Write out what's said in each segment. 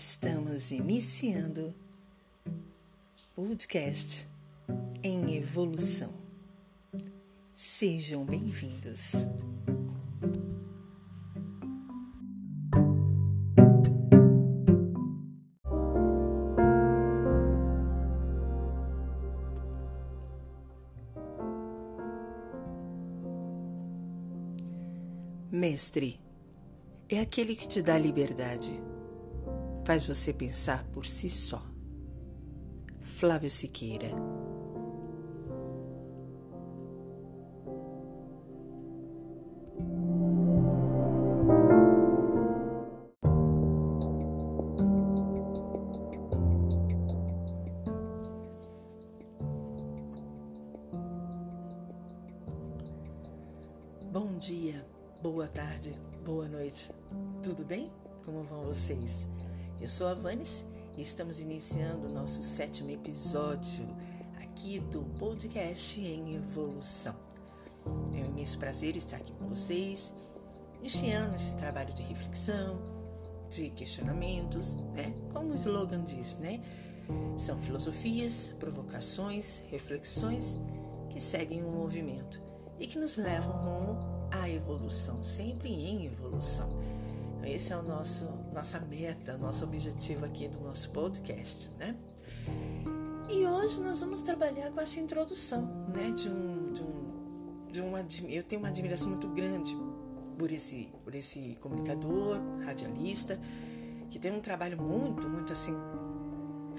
Estamos iniciando podcast em evolução. Sejam bem-vindos. Mestre é aquele que te dá liberdade faz você pensar por si só. Flávio Siqueira. Estamos iniciando o nosso sétimo episódio aqui do podcast em evolução. É um imenso prazer estar aqui com vocês, iniciando esse trabalho de reflexão, de questionamentos, né? Como o slogan diz, né? São filosofias, provocações, reflexões que seguem um movimento e que nos levam rumo à evolução, sempre em evolução. Esse é o nosso nossa meta, nosso objetivo aqui do nosso podcast, né? E hoje nós vamos trabalhar com essa introdução, né? De um, de um, de uma, eu tenho uma admiração muito grande por esse, por esse comunicador, radialista, que tem um trabalho muito, muito assim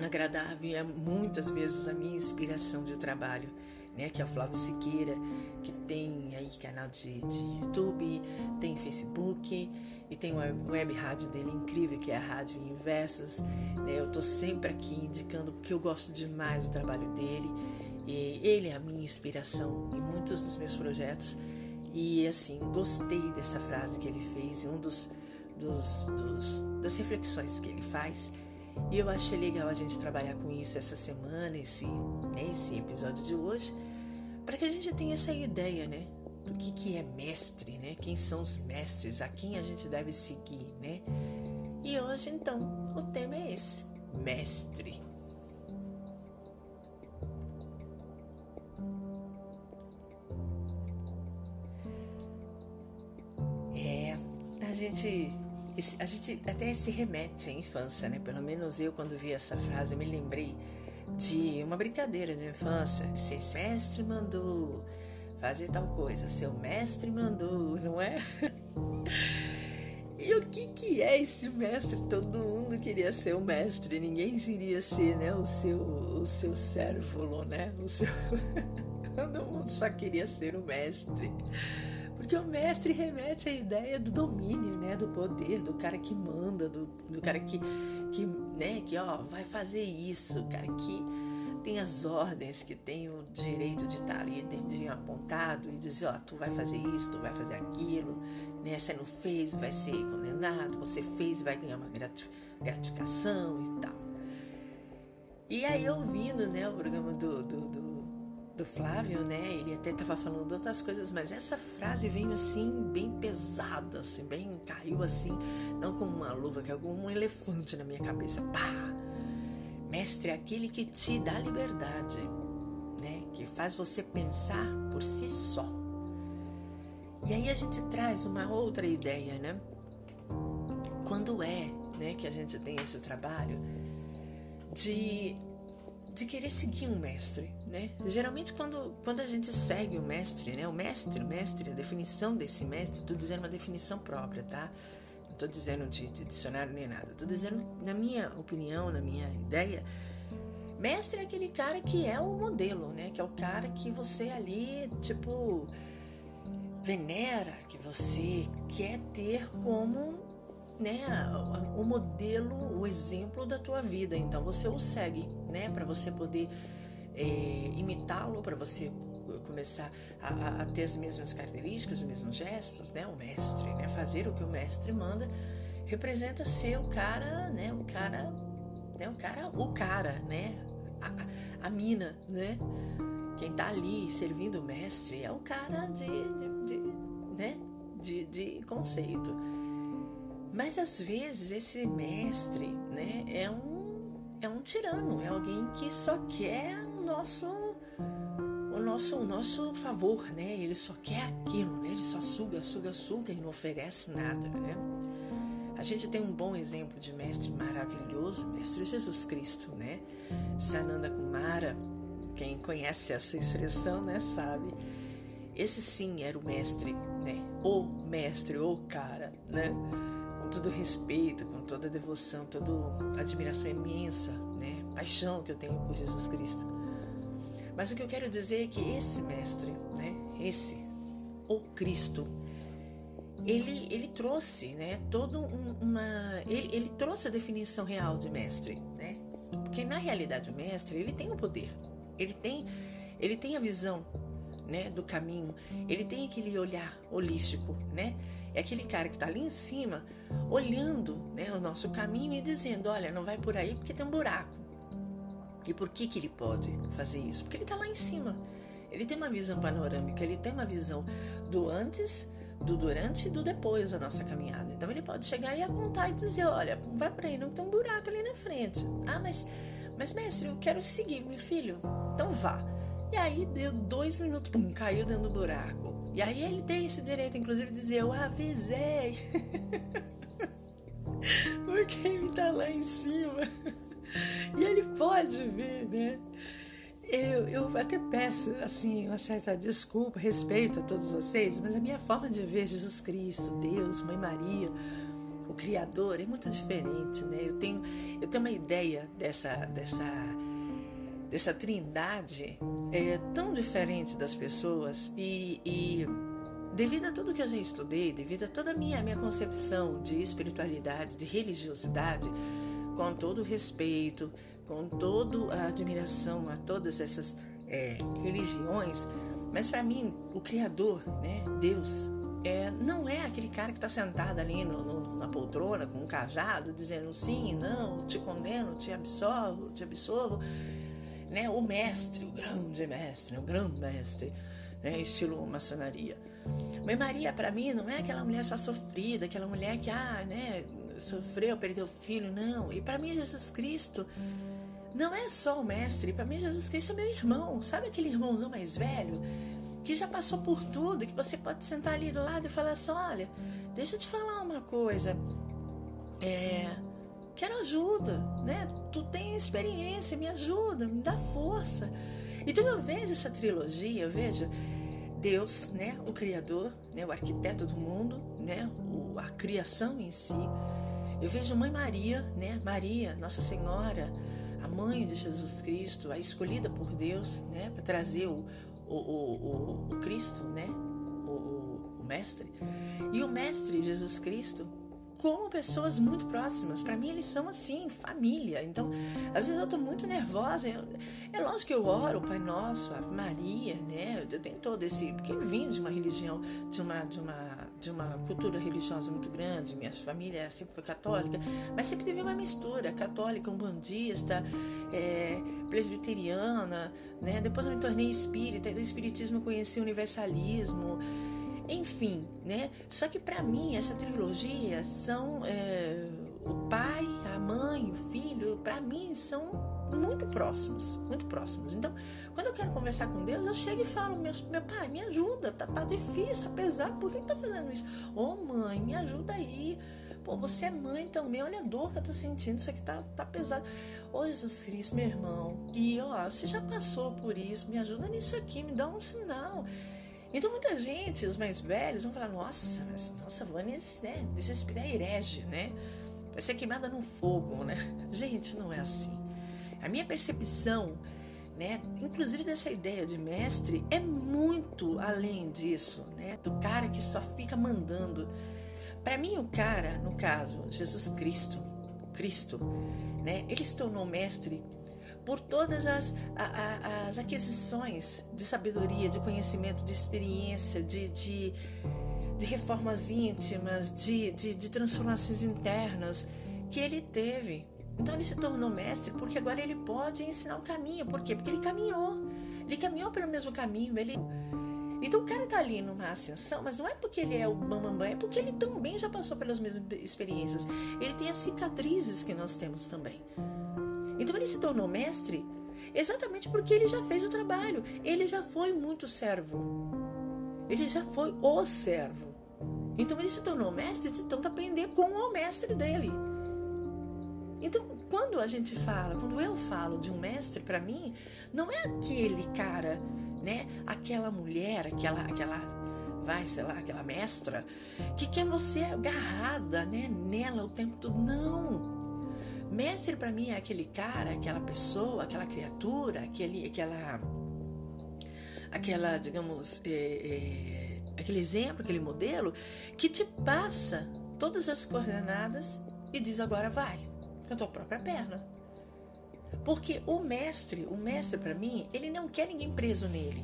agradável e é muitas vezes a minha inspiração de trabalho né, que é o Flávio Siqueira, que tem aí canal de, de YouTube, tem Facebook e tem uma web rádio dele incrível, que é a Rádio Inversos. Né, eu tô sempre aqui indicando porque eu gosto demais do trabalho dele. E ele é a minha inspiração em muitos dos meus projetos. E assim, gostei dessa frase que ele fez, um dos, dos, dos das reflexões que ele faz e eu achei legal a gente trabalhar com isso essa semana, esse, né, esse episódio de hoje, para que a gente tenha essa ideia, né? Do que, que é mestre, né? Quem são os mestres, a quem a gente deve seguir, né? E hoje, então, o tema é esse: mestre. É, a gente a gente até se remete à infância, né? Pelo menos eu, quando vi essa frase, me lembrei de uma brincadeira de infância. Seu mestre mandou fazer tal coisa, seu mestre mandou, não é? E o que que é esse mestre? Todo mundo queria ser o mestre, ninguém queria ser, né, o seu o seu servo, né? O seu Todo mundo só queria ser o mestre. Porque o mestre remete à ideia do domínio, né? Do poder, do cara que manda, do, do cara que, que, né? Que, ó, vai fazer isso, cara que tem as ordens, que tem o direito de estar ali dedinho apontado e dizer, ó, tu vai fazer isso, tu vai fazer aquilo, né? Você não fez, vai ser condenado, você fez, vai ganhar uma gratificação e tal. E aí, ouvindo, né, o programa do, do, do do Flávio, né? Ele até estava falando outras coisas, mas essa frase veio assim, bem pesada, assim, bem caiu assim, não como uma luva, que é como um elefante na minha cabeça. Pá! Mestre é aquele que te dá liberdade, né? Que faz você pensar por si só. E aí a gente traz uma outra ideia, né? Quando é, né, que a gente tem esse trabalho de de querer seguir um mestre, né? Geralmente quando, quando a gente segue o mestre, né? O mestre, o mestre, a definição desse mestre, tô dizendo uma definição própria, tá? Tô dizendo de, de dicionário nem nada. Tô dizendo, na minha opinião, na minha ideia, mestre é aquele cara que é o modelo, né? Que é o cara que você ali, tipo, venera, que você quer ter como né, o modelo, o exemplo da tua vida. Então você o segue, né, para você poder é, imitá-lo, para você começar a, a, ter as mesmas características, os mesmos gestos, né, o mestre, né, fazer o que o mestre manda, representa ser o cara, né, o cara, né, o cara, o cara, né, a, a mina, né, quem tá ali servindo o mestre é o cara de, de, de né, de, de conceito. Mas às vezes esse mestre, né, é um é um tirano, é alguém que só quer o nosso nosso o nosso favor, né? Ele só quer aquilo, né? Ele só suga, suga, suga e não oferece nada, né? A gente tem um bom exemplo de mestre maravilhoso, mestre Jesus Cristo, né? Sananda Kumara, quem conhece essa expressão, né, sabe? Esse sim era o mestre, né? O mestre, o cara, né? Com todo respeito, com toda devoção, toda admiração imensa, né? Paixão que eu tenho por Jesus Cristo. Mas o que eu quero dizer é que esse mestre, né? Esse, o Cristo, ele, ele trouxe, né, todo um, uma, ele, ele trouxe a definição real de mestre, né? Porque na realidade o mestre ele tem o poder, ele tem, ele tem a visão, né, do caminho, ele tem aquele olhar holístico, né? É aquele cara que está ali em cima, olhando, né, o nosso caminho e dizendo, olha, não vai por aí porque tem um buraco. E por que que ele pode fazer isso? Porque ele está lá em cima. Ele tem uma visão panorâmica, ele tem uma visão do antes, do durante e do depois da nossa caminhada. Então ele pode chegar e apontar e dizer, olha, vai por aí, não tem um buraco ali na frente. Ah, mas, mas mestre, eu quero seguir, meu filho. Então vá. E aí deu dois minutos, pum, caiu dentro do buraco. E aí ele tem esse direito, inclusive, de dizer, eu avisei. Porque ele tá lá em cima. E ele pode ver, né? Eu, eu até peço assim uma certa desculpa, respeito a todos vocês, mas a minha forma de ver Jesus Cristo, Deus, Mãe Maria, o Criador é muito diferente, né? Eu tenho, eu tenho uma ideia dessa, dessa, dessa trindade é, tão diferente das pessoas e, e devido a tudo que eu já estudei, devido a toda a minha, a minha concepção de espiritualidade, de religiosidade, com todo o respeito, com toda a admiração a todas essas é, religiões, mas para mim o Criador, né, Deus, é, não é aquele cara que está sentado ali no, no, na poltrona com um cajado dizendo sim, não, te condeno, te absolvo, te absolvo, né? O mestre, o grande mestre, o grande mestre, né? Estilo maçonaria. Mãe Maria para mim não é aquela mulher só sofrida, aquela mulher que ah, né, sofreu, perdeu o filho, não. E para mim Jesus Cristo não é só o mestre, para mim Jesus Cristo é meu irmão. Sabe aquele irmãozão mais velho que já passou por tudo, que você pode sentar ali do lado e falar assim: olha, deixa eu te falar uma coisa. É, quero ajuda, né? Tu tem experiência, me ajuda, me dá força. Então eu vejo essa trilogia, eu vejo Deus, né, o criador, né, o arquiteto do mundo, né, o, a criação em si. Eu vejo Mãe Maria, né, Maria, Nossa Senhora, a mãe de Jesus Cristo, a escolhida por Deus, né, para trazer o, o, o, o, Cristo, né, o, o mestre. E o mestre Jesus Cristo como pessoas muito próximas. Para mim, eles são assim, família. Então, às vezes eu tô muito nervosa. Eu, é lógico que eu oro o Pai Nosso, a Maria, né? Eu tenho todo esse. Porque eu vim de uma religião, de uma, de uma, de uma cultura religiosa muito grande. Minha família sempre foi católica, mas sempre teve uma mistura: católica, umbandista, é, presbiteriana, né? Depois eu me tornei espírita. Do espiritismo eu conheci o universalismo. Enfim, né? Só que para mim essa trilogia são é, o pai, mãe, o filho, para mim são muito próximos, muito próximos. Então, quando eu quero conversar com Deus, eu chego e falo: meu, meu pai, me ajuda, tá, tá difícil, tá pesado, por que, que tá fazendo isso? Ô oh, mãe, me ajuda aí. Pô, você é mãe também, olha a dor que eu tô sentindo, isso aqui tá, tá pesado. Ô Jesus Cristo, meu irmão, e ó, você já passou por isso, me ajuda nisso aqui, me dá um sinal. Então muita gente, os mais velhos, vão falar, nossa, mas, nossa, Vânia né, desespera é herege, né? Vai ser queimada no fogo, né? Gente, não é assim. A minha percepção, né, inclusive dessa ideia de mestre, é muito além disso, né? Do cara que só fica mandando. Para mim, o cara, no caso, Jesus Cristo, Cristo, né? Ele se tornou mestre por todas as, a, a, as aquisições de sabedoria, de conhecimento, de experiência, de, de, de reformas íntimas, de, de, de transformações internas que ele teve. Então ele se tornou mestre porque agora ele pode ensinar o caminho. Por quê? Porque ele caminhou. Ele caminhou pelo mesmo caminho. Ele, Então o cara tá ali numa ascensão, mas não é porque ele é o bambambam, é porque ele também já passou pelas mesmas experiências. Ele tem as cicatrizes que nós temos também. Então ele se tornou mestre exatamente porque ele já fez o trabalho. Ele já foi muito servo. Ele já foi o servo. Então ele se tornou mestre de tanto aprender com o mestre dele. Então, quando a gente fala, quando eu falo de um mestre para mim, não é aquele cara né? Aquela mulher, aquela, aquela, vai, sei lá, aquela mestra que quer você agarrada, né? Nela o tempo todo. Não. Mestre para mim é aquele cara, aquela pessoa, aquela criatura, aquele, aquela, aquela, digamos, é, é, aquele exemplo, aquele modelo que te passa todas as coordenadas e diz agora vai, com a tua própria perna. Porque o mestre, o mestre para mim, ele não quer ninguém preso nele.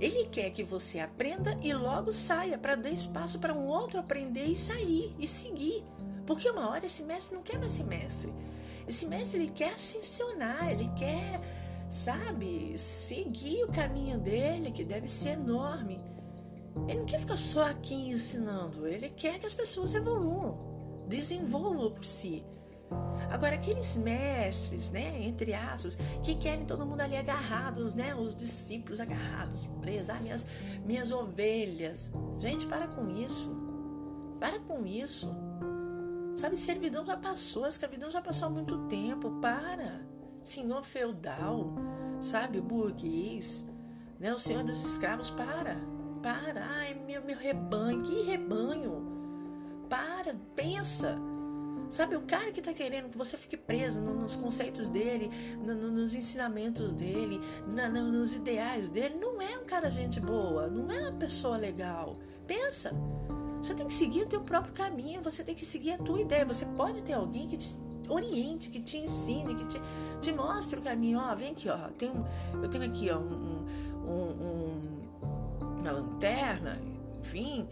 Ele quer que você aprenda e logo saia para dar espaço para um outro aprender e sair e seguir. Porque uma hora esse mestre não quer mais ser mestre. Esse mestre ele quer ascensionar, ele quer, sabe, seguir o caminho dele, que deve ser enorme. Ele não quer ficar só aqui ensinando, ele quer que as pessoas evoluam, desenvolvam por si. Agora, aqueles mestres, né, entre aspas, que querem todo mundo ali agarrados, né, os discípulos agarrados, presos, ah, minhas, minhas ovelhas. Gente, para com isso. Para com isso. Sabe, servidão já passou, a escravidão já passou há muito tempo. Para. Senhor feudal, sabe, burguês, né, o senhor dos escravos, para. Para. Ai, meu, meu rebanho, que rebanho. Para, pensa. Sabe, o cara que está querendo que você fique preso nos conceitos dele, nos ensinamentos dele, nos ideais dele, não é um cara gente boa, não é uma pessoa legal. Pensa. Você tem que seguir o teu próprio caminho, você tem que seguir a tua ideia. Você pode ter alguém que te oriente, que te ensine, que te, te mostre o caminho. Ó, vem aqui, ó. Tem eu tenho aqui ó, um, um, um, uma lanterna, enfim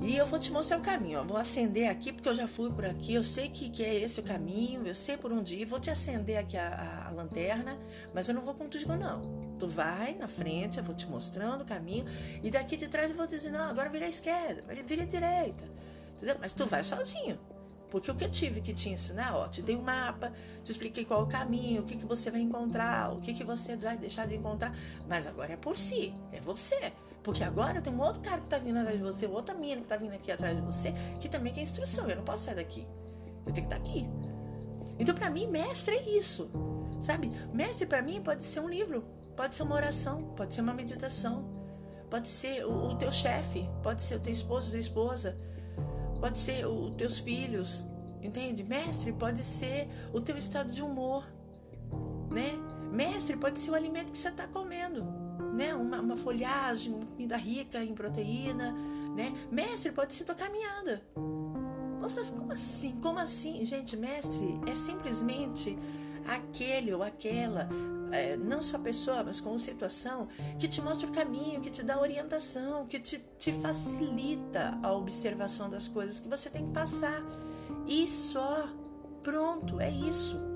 e eu vou te mostrar o caminho. Ó. Vou acender aqui, porque eu já fui por aqui. Eu sei que, que é esse o caminho. Eu sei por onde ir. Vou te acender aqui a, a, a lanterna. Mas eu não vou contigo, não. Tu vai na frente, eu vou te mostrando o caminho. E daqui de trás eu vou dizer: não, agora vira à esquerda, vira à direita. Entendeu? Mas tu vai sozinho. Porque o que eu tive que te ensinar, ó, te dei um mapa, te expliquei qual é o caminho, o que, que você vai encontrar, o que, que você vai deixar de encontrar. Mas agora é por si, é você. Porque agora tem um outro cara que tá vindo atrás de você, outra menina que tá vindo aqui atrás de você, que também quer instrução. Eu não posso sair daqui. Eu tenho que estar tá aqui. Então, para mim, mestre é isso. Sabe? Mestre, para mim, pode ser um livro, pode ser uma oração, pode ser uma meditação, pode ser o, o teu chefe, pode ser o teu esposo, tua esposa, pode ser os teus filhos, entende? Mestre pode ser o teu estado de humor, né? Mestre pode ser o alimento que você está comendo né? Uma, uma folhagem, uma comida rica em proteína, né? Mestre pode ser tua caminhada. Nossa, mas como assim? Como assim? Gente, mestre é simplesmente aquele ou aquela, é, não só pessoa, mas como situação, que te mostra o caminho, que te dá orientação, que te, te facilita a observação das coisas que você tem que passar. E só. Pronto, é isso.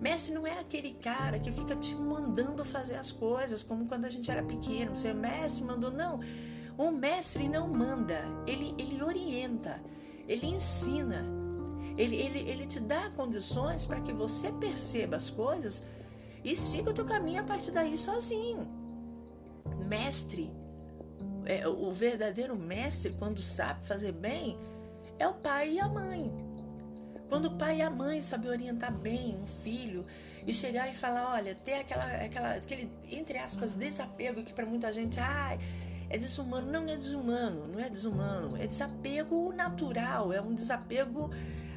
Mestre não é aquele cara que fica te mandando fazer as coisas, como quando a gente era pequeno. Você, mestre mandou. Não. O mestre não manda, ele, ele orienta, ele ensina, ele, ele, ele te dá condições para que você perceba as coisas e siga o teu caminho a partir daí sozinho. Mestre, é, o verdadeiro mestre, quando sabe fazer bem, é o pai e a mãe. Quando o pai e a mãe sabem orientar bem um filho e chegar e falar, olha, ter aquela, aquela, aquele, entre aspas, desapego que para muita gente, ai, é desumano. Não é desumano, não é desumano. É desapego natural, é um desapego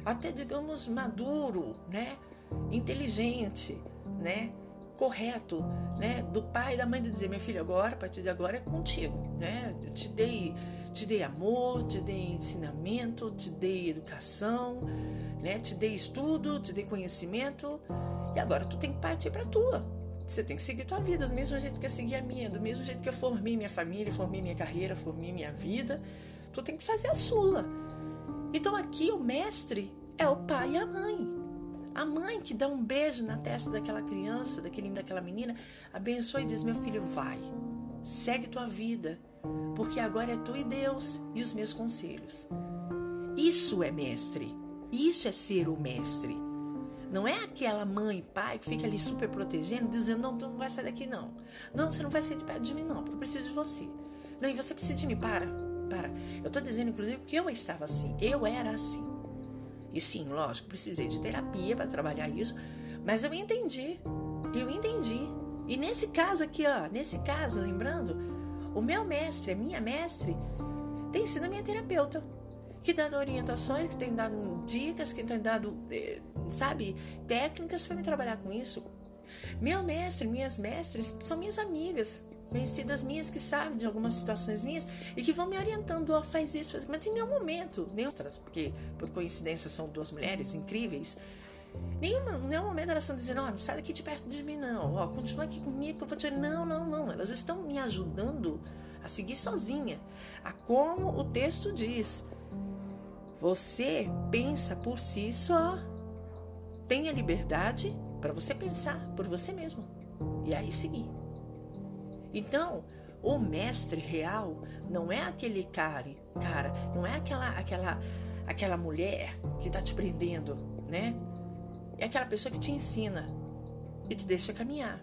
até, digamos, maduro, né? Inteligente, né? Correto, né? Do pai e da mãe de dizer, minha filha, agora, a partir de agora é contigo, né? Eu te dei, te dei amor, te dei ensinamento, te dei educação, né? Te dei estudo, te dei conhecimento e agora tu tem que partir para tua. Você tem que seguir tua vida do mesmo jeito que eu segui a minha, do mesmo jeito que eu formei minha família, formei minha carreira, formei minha vida. Tu tem que fazer a sua. Então aqui o mestre é o pai e a mãe. A mãe que dá um beijo na testa daquela criança, daquele daquela menina, abençoa e diz: Meu filho, vai. segue tua vida, porque agora é tu e Deus e os meus conselhos. Isso é mestre. Isso é ser o mestre. Não é aquela mãe e pai que fica ali super protegendo, dizendo: não, tu não vai sair daqui, não. Não, você não vai sair de perto de mim, não, porque eu preciso de você. Não, e você precisa de mim. Para, para. Eu tô dizendo, inclusive, que eu estava assim. Eu era assim. E sim, lógico, precisei de terapia para trabalhar isso, mas eu entendi. Eu entendi. E nesse caso aqui, ó, nesse caso, lembrando, o meu mestre, a minha mestre, tem sido a minha terapeuta que dando orientações, que tem dado dicas, que tem dado, eh, sabe, técnicas para me trabalhar com isso. Meu mestre, minhas mestres são minhas amigas, conhecidas minhas que sabem de algumas situações minhas e que vão me orientando, ó, oh, faz isso, mas em nenhum momento, nem porque por coincidência são duas mulheres incríveis, Nenhuma, em nenhum momento elas estão dizendo, ó, não sai daqui de perto de mim, não. Ó, continua aqui comigo que eu vou te. Não, não, não. Elas estão me ajudando a seguir sozinha. A como o texto diz. Você pensa por si só. Tenha liberdade para você pensar por você mesmo. E aí seguir. Então, o mestre real não é aquele cara, cara, não é aquela aquela aquela mulher que está te prendendo, né? É aquela pessoa que te ensina e te deixa caminhar.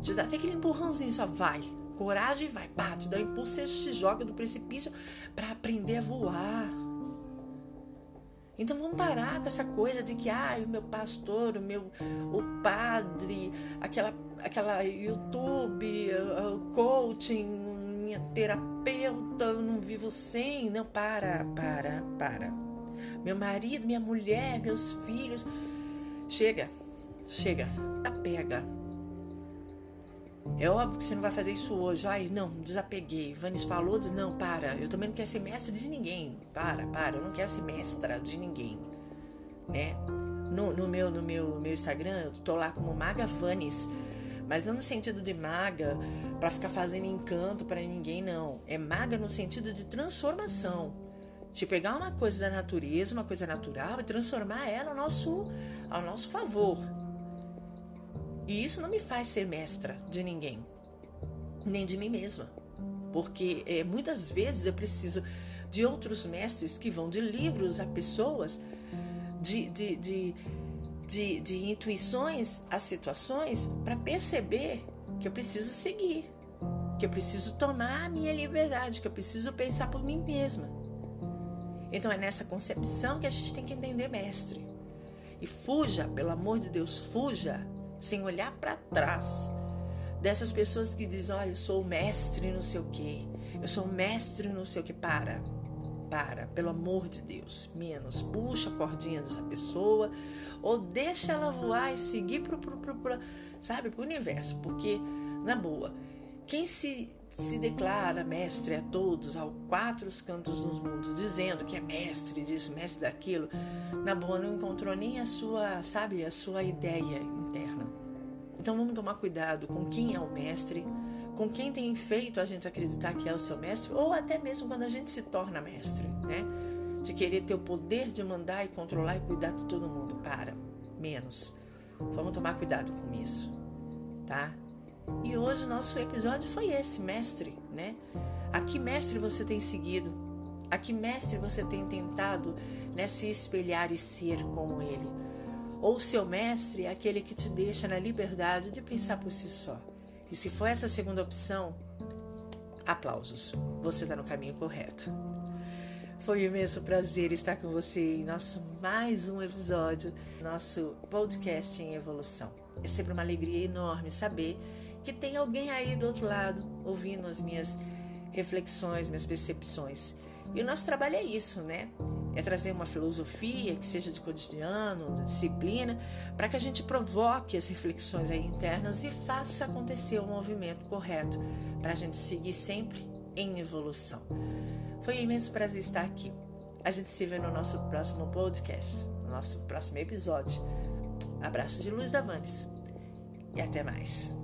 Te dá até aquele empurrãozinho, só vai. Coragem, vai, pá, te dá um impulso, você te joga do precipício para aprender a voar. Então vamos parar com essa coisa de que ah, o meu pastor, o meu o padre, aquela aquela YouTube, o coaching, minha terapeuta, eu não vivo sem. Não, para, para, para. Meu marido, minha mulher, meus filhos. Chega, chega, pega é óbvio que você não vai fazer isso hoje. Ai, não, desapeguei. Vanis falou, diz, não, para, eu também não quero ser mestre de ninguém. Para, para, eu não quero ser mestra de ninguém. Né? No, no meu, no meu, meu Instagram, eu tô lá como Maga Vanis. Mas não no sentido de maga para ficar fazendo encanto para ninguém, não. É maga no sentido de transformação. De pegar uma coisa da natureza, uma coisa natural, e transformar ela ao nosso, ao nosso favor. E isso não me faz ser mestra de ninguém, nem de mim mesma. Porque é, muitas vezes eu preciso de outros mestres que vão de livros a pessoas, de, de, de, de, de intuições a situações, para perceber que eu preciso seguir, que eu preciso tomar a minha liberdade, que eu preciso pensar por mim mesma. Então é nessa concepção que a gente tem que entender mestre. E fuja, pelo amor de Deus, fuja sem olhar para trás. Dessas pessoas que dizem, olha, eu sou mestre não sei o que, eu sou mestre não sei o que. Para, para, pelo amor de Deus, menos. Puxa a cordinha dessa pessoa ou deixa ela voar e seguir pro sabe, pro universo. Porque, na boa, quem se, se declara mestre a todos, aos quatro cantos do mundo, dizendo que é mestre disso, mestre daquilo, na boa não encontrou nem a sua, sabe, a sua ideia interna. Então vamos tomar cuidado com quem é o mestre, com quem tem feito a gente acreditar que é o seu mestre, ou até mesmo quando a gente se torna mestre, né? De querer ter o poder de mandar e controlar e cuidar de todo mundo. Para, menos. Vamos tomar cuidado com isso, tá? E hoje o nosso episódio foi esse, mestre, né? A que mestre você tem seguido? A que mestre você tem tentado né, se espelhar e ser como ele? Ou seu mestre é aquele que te deixa na liberdade de pensar por si só? E se for essa segunda opção, aplausos, você está no caminho correto. Foi um imenso prazer estar com você em nosso mais um episódio, nosso podcast em evolução. É sempre uma alegria enorme saber que tem alguém aí do outro lado ouvindo as minhas reflexões, minhas percepções. E o nosso trabalho é isso, né? É trazer uma filosofia que seja de cotidiano, de disciplina, para que a gente provoque as reflexões internas e faça acontecer o movimento correto, para a gente seguir sempre em evolução. Foi um imenso prazer estar aqui. A gente se vê no nosso próximo podcast, no nosso próximo episódio. Abraço de Luz da Vanes e até mais.